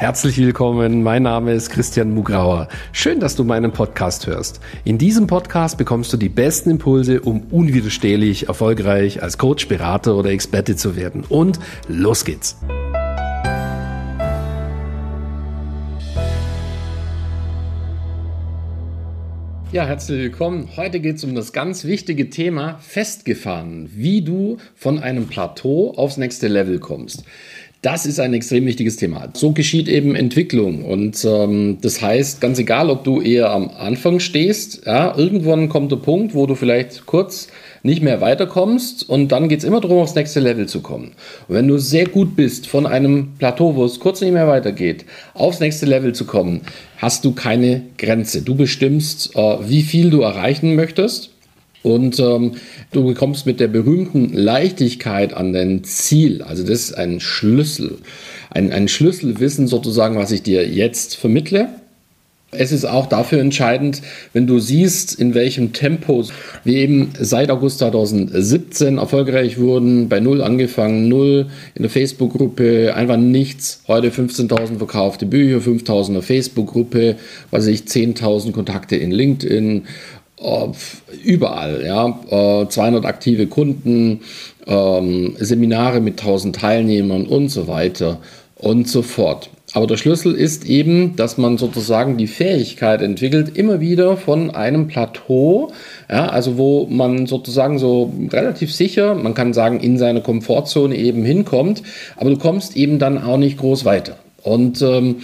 Herzlich willkommen, mein Name ist Christian Mugrauer. Schön, dass du meinen Podcast hörst. In diesem Podcast bekommst du die besten Impulse, um unwiderstehlich erfolgreich als Coach, Berater oder Experte zu werden. Und los geht's! Ja, herzlich willkommen. Heute geht es um das ganz wichtige Thema Festgefahren, wie du von einem Plateau aufs nächste Level kommst. Das ist ein extrem wichtiges Thema. So geschieht eben Entwicklung. Und ähm, das heißt, ganz egal, ob du eher am Anfang stehst, ja, irgendwann kommt der Punkt, wo du vielleicht kurz nicht mehr weiterkommst und dann geht es immer darum, aufs nächste Level zu kommen. Und wenn du sehr gut bist, von einem Plateau, wo es kurz nicht mehr weitergeht, aufs nächste Level zu kommen, hast du keine Grenze. Du bestimmst, äh, wie viel du erreichen möchtest. Und ähm, du bekommst mit der berühmten Leichtigkeit an dein Ziel. Also das ist ein Schlüssel. Ein, ein Schlüsselwissen sozusagen, was ich dir jetzt vermittle. Es ist auch dafür entscheidend, wenn du siehst, in welchem Tempo wir eben seit August 2017 erfolgreich wurden, bei Null angefangen, Null in der Facebook-Gruppe, einfach nichts. Heute 15.000 verkaufte Bücher, 5.000 in der Facebook-Gruppe, was ich, 10.000 Kontakte in LinkedIn, überall, ja, 200 äh, aktive Kunden, ähm, Seminare mit 1000 Teilnehmern und so weiter und so fort. Aber der Schlüssel ist eben, dass man sozusagen die Fähigkeit entwickelt, immer wieder von einem Plateau, ja, also wo man sozusagen so relativ sicher, man kann sagen, in seine Komfortzone eben hinkommt, aber du kommst eben dann auch nicht groß weiter. Und ähm,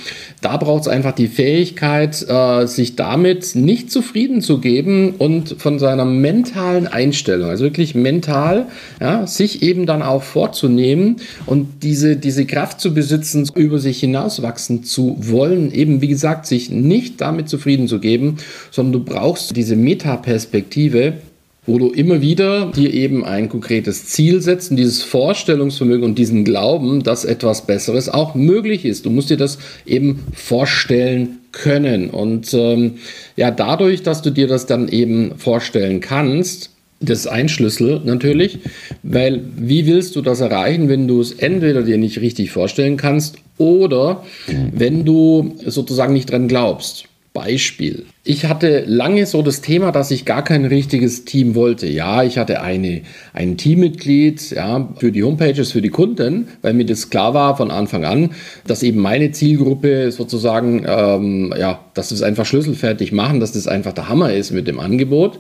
da braucht es einfach die Fähigkeit, äh, sich damit nicht zufrieden zu geben und von seiner mentalen Einstellung, also wirklich mental, ja, sich eben dann auch vorzunehmen und diese, diese Kraft zu besitzen, über sich hinauswachsen zu wollen, eben wie gesagt, sich nicht damit zufrieden zu geben, sondern du brauchst diese Metaperspektive, wo du immer wieder dir eben ein konkretes Ziel setzt und dieses Vorstellungsvermögen und diesen Glauben, dass etwas Besseres auch möglich ist. Du musst dir das eben vorstellen können. Und ähm, ja, dadurch, dass du dir das dann eben vorstellen kannst, das ist ein Schlüssel natürlich, weil wie willst du das erreichen, wenn du es entweder dir nicht richtig vorstellen kannst oder wenn du sozusagen nicht dran glaubst. Beispiel. Ich hatte lange so das Thema, dass ich gar kein richtiges Team wollte. Ja, ich hatte eine, ein Teammitglied ja, für die Homepages, für die Kunden, weil mir das klar war von Anfang an, dass eben meine Zielgruppe sozusagen, ähm, ja, dass es einfach schlüsselfertig machen, dass das einfach der Hammer ist mit dem Angebot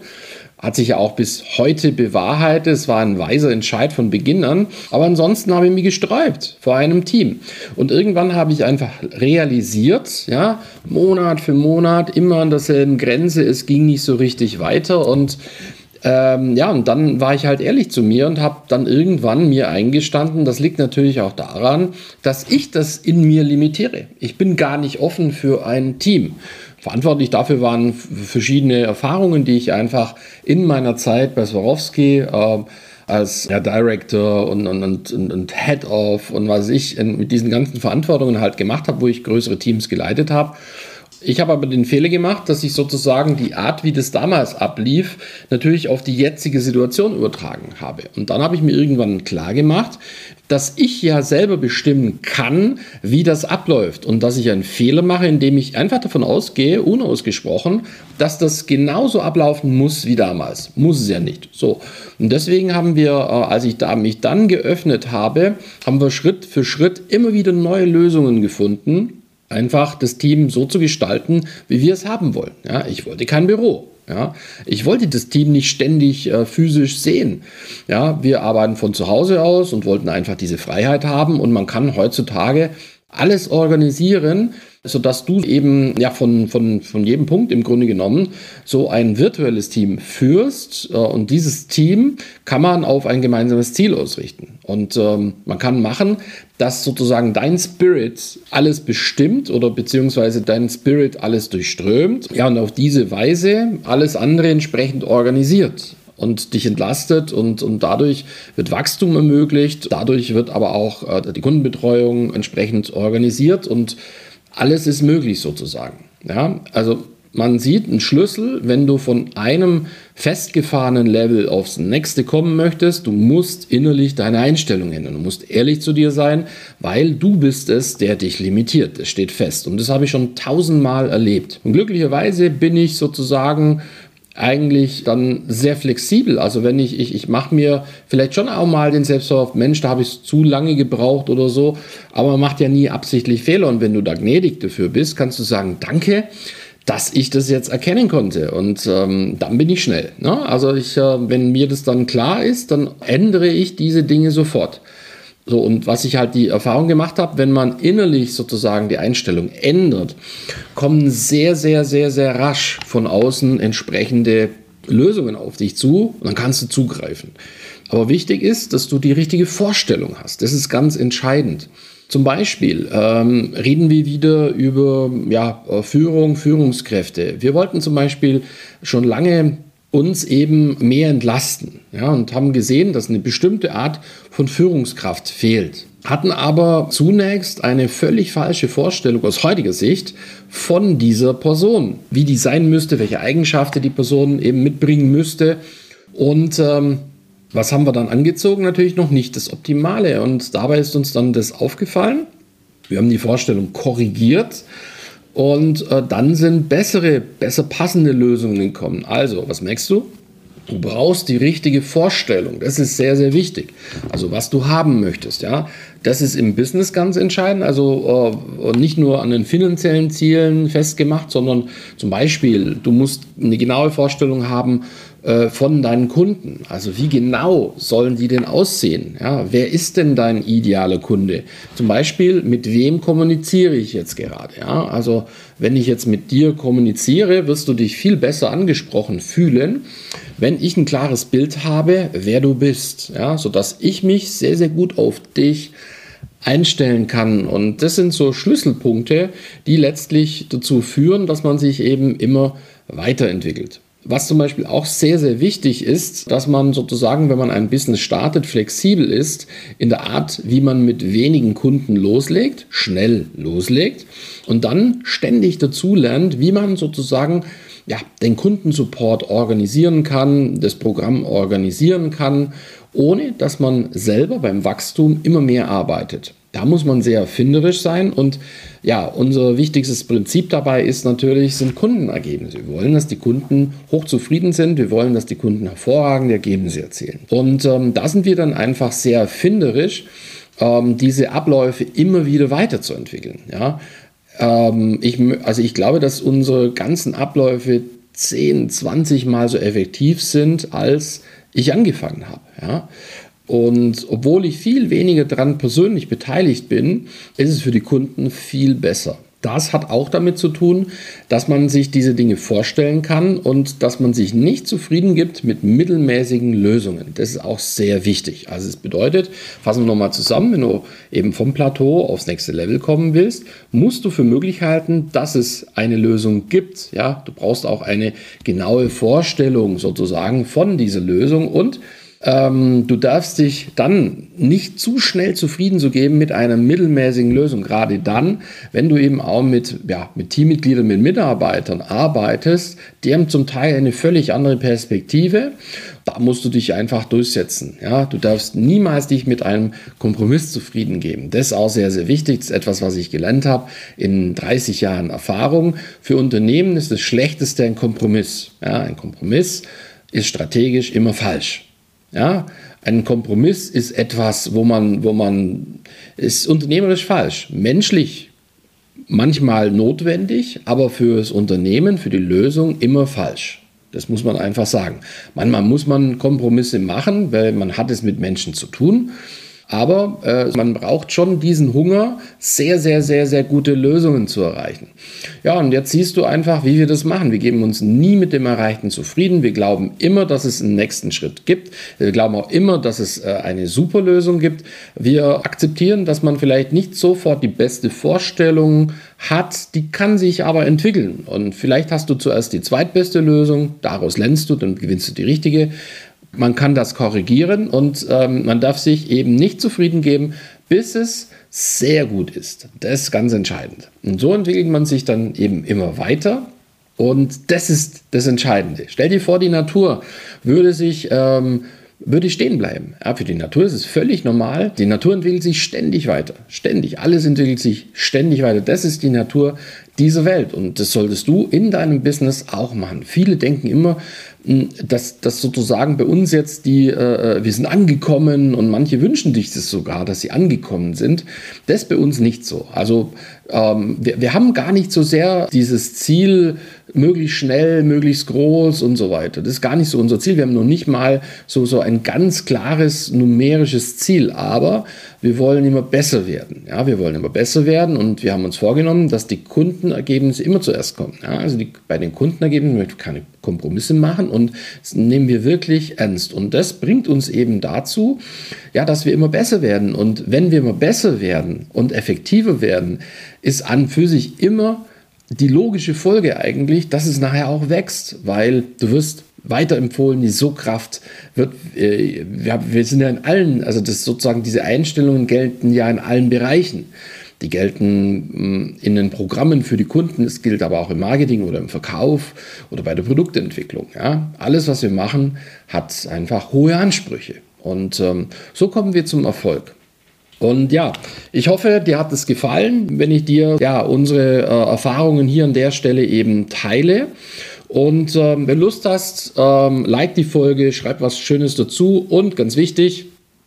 hat sich ja auch bis heute bewahrheitet. Es war ein weiser Entscheid von Beginn an. Aber ansonsten habe ich mich gesträubt vor einem Team. Und irgendwann habe ich einfach realisiert, ja, Monat für Monat, immer an derselben Grenze. Es ging nicht so richtig weiter. Und ähm, ja, und dann war ich halt ehrlich zu mir und habe dann irgendwann mir eingestanden, das liegt natürlich auch daran, dass ich das in mir limitiere. Ich bin gar nicht offen für ein Team. Verantwortlich dafür waren verschiedene Erfahrungen, die ich einfach in meiner Zeit bei Swarovski äh, als ja, Director und, und, und, und Head of und was ich in, mit diesen ganzen Verantwortungen halt gemacht habe, wo ich größere Teams geleitet habe. Ich habe aber den Fehler gemacht, dass ich sozusagen die Art, wie das damals ablief, natürlich auf die jetzige Situation übertragen habe. Und dann habe ich mir irgendwann klar gemacht, dass ich ja selber bestimmen kann, wie das abläuft und dass ich einen Fehler mache, indem ich einfach davon ausgehe, unausgesprochen, dass das genauso ablaufen muss wie damals. Muss es ja nicht. So. Und deswegen haben wir, äh, als ich da mich dann geöffnet habe, haben wir Schritt für Schritt immer wieder neue Lösungen gefunden, einfach das Team so zu gestalten, wie wir es haben wollen. Ja, ich wollte kein Büro. Ja, ich wollte das Team nicht ständig äh, physisch sehen. Ja, wir arbeiten von zu Hause aus und wollten einfach diese Freiheit haben und man kann heutzutage alles organisieren, sodass du eben ja von, von, von jedem Punkt im Grunde genommen so ein virtuelles Team führst äh, und dieses Team kann man auf ein gemeinsames Ziel ausrichten. Und ähm, man kann machen, dass sozusagen dein Spirit alles bestimmt oder beziehungsweise dein Spirit alles durchströmt. Ja, und auf diese Weise alles andere entsprechend organisiert und dich entlastet und, und dadurch wird Wachstum ermöglicht, dadurch wird aber auch äh, die Kundenbetreuung entsprechend organisiert und alles ist möglich sozusagen. Ja, also man sieht einen Schlüssel, wenn du von einem festgefahrenen Level aufs nächste kommen möchtest, du musst innerlich deine Einstellung ändern. Du musst ehrlich zu dir sein, weil du bist es, der dich limitiert. Das steht fest. Und das habe ich schon tausendmal erlebt. Und glücklicherweise bin ich sozusagen eigentlich dann sehr flexibel. Also wenn ich, ich, ich mache mir vielleicht schon auch mal den Selbstverlauf, Mensch, da habe ich es zu lange gebraucht oder so, aber man macht ja nie absichtlich Fehler und wenn du da gnädig dafür bist, kannst du sagen, danke, dass ich das jetzt erkennen konnte und ähm, dann bin ich schnell. Ne? Also ich, äh, wenn mir das dann klar ist, dann ändere ich diese Dinge sofort. So, und was ich halt die Erfahrung gemacht habe, wenn man innerlich sozusagen die Einstellung ändert, kommen sehr, sehr, sehr, sehr rasch von außen entsprechende Lösungen auf dich zu und dann kannst du zugreifen. Aber wichtig ist, dass du die richtige Vorstellung hast. Das ist ganz entscheidend. Zum Beispiel ähm, reden wir wieder über ja, Führung, Führungskräfte. Wir wollten zum Beispiel schon lange uns eben mehr entlasten ja, und haben gesehen, dass eine bestimmte Art von Führungskraft fehlt. Hatten aber zunächst eine völlig falsche Vorstellung aus heutiger Sicht von dieser Person, wie die sein müsste, welche Eigenschaften die Person eben mitbringen müsste. Und ähm, was haben wir dann angezogen? Natürlich noch nicht das Optimale. Und dabei ist uns dann das aufgefallen. Wir haben die Vorstellung korrigiert und äh, dann sind bessere, besser passende Lösungen gekommen. Also, was merkst du? Du brauchst die richtige Vorstellung. Das ist sehr, sehr wichtig. Also, was du haben möchtest, ja. Das ist im Business ganz entscheidend. Also, äh, nicht nur an den finanziellen Zielen festgemacht, sondern zum Beispiel, du musst eine genaue Vorstellung haben, äh, von deinen Kunden. Also wie genau sollen die denn aussehen? Ja, wer ist denn dein idealer Kunde? Zum Beispiel, mit wem kommuniziere ich jetzt gerade? Ja, also wenn ich jetzt mit dir kommuniziere, wirst du dich viel besser angesprochen fühlen, wenn ich ein klares Bild habe, wer du bist, ja, sodass ich mich sehr, sehr gut auf dich einstellen kann. Und das sind so Schlüsselpunkte, die letztlich dazu führen, dass man sich eben immer weiterentwickelt. Was zum Beispiel auch sehr, sehr wichtig ist, dass man sozusagen, wenn man ein Business startet, flexibel ist in der Art, wie man mit wenigen Kunden loslegt, schnell loslegt und dann ständig dazu lernt, wie man sozusagen ja, den Kundensupport organisieren kann, das Programm organisieren kann, ohne dass man selber beim Wachstum immer mehr arbeitet. Da muss man sehr erfinderisch sein und ja, unser wichtigstes Prinzip dabei ist natürlich, sind Kundenergebnisse. Wir wollen, dass die Kunden hochzufrieden sind. Wir wollen, dass die Kunden hervorragende Ergebnisse erzielen. Und ähm, da sind wir dann einfach sehr erfinderisch, ähm, diese Abläufe immer wieder weiterzuentwickeln. Ja? Ähm, ich, also ich glaube, dass unsere ganzen Abläufe 10, 20 Mal so effektiv sind, als ich angefangen habe. Ja? Und obwohl ich viel weniger daran persönlich beteiligt bin, ist es für die Kunden viel besser. Das hat auch damit zu tun, dass man sich diese Dinge vorstellen kann und dass man sich nicht zufrieden gibt mit mittelmäßigen Lösungen. Das ist auch sehr wichtig. Also es bedeutet, fassen wir nochmal zusammen, wenn du eben vom Plateau aufs nächste Level kommen willst, musst du für möglich halten, dass es eine Lösung gibt. Ja, du brauchst auch eine genaue Vorstellung sozusagen von dieser Lösung und ähm, du darfst dich dann nicht zu schnell zufrieden zu geben mit einer mittelmäßigen Lösung. Gerade dann, wenn du eben auch mit, ja, mit Teammitgliedern, mit Mitarbeitern arbeitest, die haben zum Teil eine völlig andere Perspektive. Da musst du dich einfach durchsetzen. Ja? Du darfst niemals dich mit einem Kompromiss zufrieden geben. Das ist auch sehr, sehr wichtig. Das ist etwas, was ich gelernt habe in 30 Jahren Erfahrung. Für Unternehmen ist das Schlechteste ein Kompromiss. Ja? Ein Kompromiss ist strategisch immer falsch. Ja, ein Kompromiss ist etwas, wo man, wo man, ist unternehmerisch falsch. Menschlich manchmal notwendig, aber für das Unternehmen, für die Lösung immer falsch. Das muss man einfach sagen. Manchmal muss man Kompromisse machen, weil man hat es mit Menschen zu tun. Aber äh, man braucht schon diesen Hunger, sehr, sehr, sehr, sehr gute Lösungen zu erreichen. Ja, und jetzt siehst du einfach, wie wir das machen. Wir geben uns nie mit dem Erreichten zufrieden. Wir glauben immer, dass es einen nächsten Schritt gibt. Wir glauben auch immer, dass es äh, eine super Lösung gibt. Wir akzeptieren, dass man vielleicht nicht sofort die beste Vorstellung hat, die kann sich aber entwickeln. Und vielleicht hast du zuerst die zweitbeste Lösung, daraus lernst du, dann gewinnst du die richtige man kann das korrigieren und ähm, man darf sich eben nicht zufrieden geben, bis es sehr gut ist. Das ist ganz entscheidend. Und so entwickelt man sich dann eben immer weiter. Und das ist das Entscheidende. Stell dir vor, die Natur würde sich ähm, würde stehen bleiben. Ja, für die Natur ist es völlig normal. Die Natur entwickelt sich ständig weiter. Ständig. Alles entwickelt sich ständig weiter. Das ist die Natur dieser Welt. Und das solltest du in deinem Business auch machen. Viele denken immer, hm, dass, dass sozusagen bei uns jetzt die, äh, wir sind angekommen und manche wünschen sich das sogar, dass sie angekommen sind. Das ist bei uns nicht so. Also ähm, wir, wir haben gar nicht so sehr dieses Ziel, möglichst schnell, möglichst groß und so weiter. Das ist gar nicht so unser Ziel. Wir haben noch nicht mal so, so ein ganz klares numerisches Ziel, aber wir wollen immer besser werden. Ja, wir wollen immer besser werden und wir haben uns vorgenommen, dass die Kundenergebnisse immer zuerst kommen. Ja, also die, bei den Kundenergebnissen möchten wir keine Kompromisse machen und nehmen wir wirklich ernst. Und das bringt uns eben dazu, ja, dass wir immer besser werden. Und wenn wir immer besser werden und effektiver werden, ist an für sich immer die logische Folge eigentlich, dass es nachher auch wächst, weil du wirst weiterempfohlen, die Sogkraft wird, äh, wir, wir sind ja in allen, also das sozusagen diese Einstellungen gelten ja in allen Bereichen. Die gelten mm, in den Programmen für die Kunden, es gilt aber auch im Marketing oder im Verkauf oder bei der Produktentwicklung. Ja? Alles, was wir machen, hat einfach hohe Ansprüche. Und ähm, so kommen wir zum Erfolg. Und ja, ich hoffe, dir hat es gefallen, wenn ich dir ja unsere äh, Erfahrungen hier an der Stelle eben teile. Und ähm, wenn du Lust hast, ähm, like die Folge, schreib was Schönes dazu und ganz wichtig,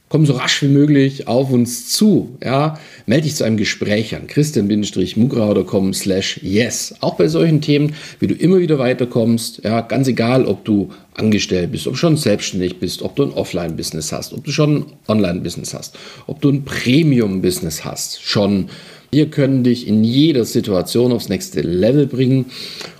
komm so rasch wie möglich auf uns zu. Ja, melde dich zu einem Gespräch an christian-mugrau.com slash yes. Auch bei solchen Themen, wie du immer wieder weiterkommst. Ja, ganz egal, ob du angestellt bist, ob du schon selbstständig bist, ob du ein Offline-Business hast, ob du schon ein Online-Business hast, ob du ein Premium-Business hast, schon. Wir können dich in jeder Situation aufs nächste Level bringen.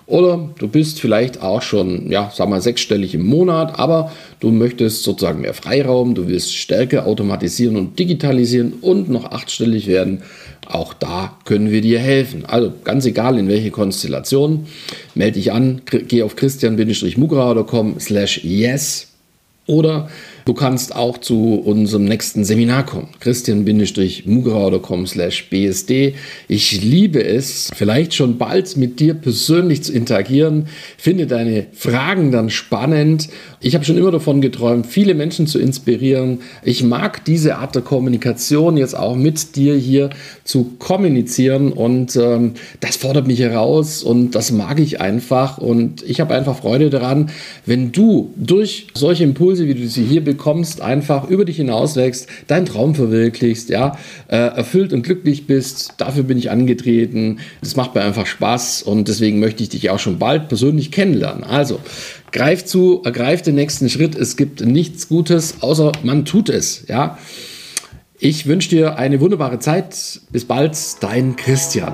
Oder du bist vielleicht auch schon, ja, sag mal, sechsstellig im Monat, aber du möchtest sozusagen mehr Freiraum, du willst stärker automatisieren und digitalisieren und noch achtstellig werden. Auch da können wir dir helfen. Also ganz egal in welche Konstellation, melde dich an, geh auf christian-mugrauer.com slash yes oder Du kannst auch zu unserem nächsten Seminar kommen. christian-mugrau.com slash bsd. Ich liebe es, vielleicht schon bald mit dir persönlich zu interagieren. Finde deine Fragen dann spannend. Ich habe schon immer davon geträumt, viele Menschen zu inspirieren. Ich mag diese Art der Kommunikation jetzt auch mit dir hier zu kommunizieren und ähm, das fordert mich heraus und das mag ich einfach und ich habe einfach Freude daran, wenn du durch solche Impulse, wie du sie hier bekommst, einfach über dich hinaus wächst, deinen Traum verwirklichst, ja, äh, erfüllt und glücklich bist. Dafür bin ich angetreten. Das macht mir einfach Spaß und deswegen möchte ich dich auch schon bald persönlich kennenlernen. Also, greif zu, ergreif den nächsten Schritt. Es gibt nichts Gutes, außer man tut es, ja. Ich wünsche dir eine wunderbare Zeit. Bis bald, dein Christian.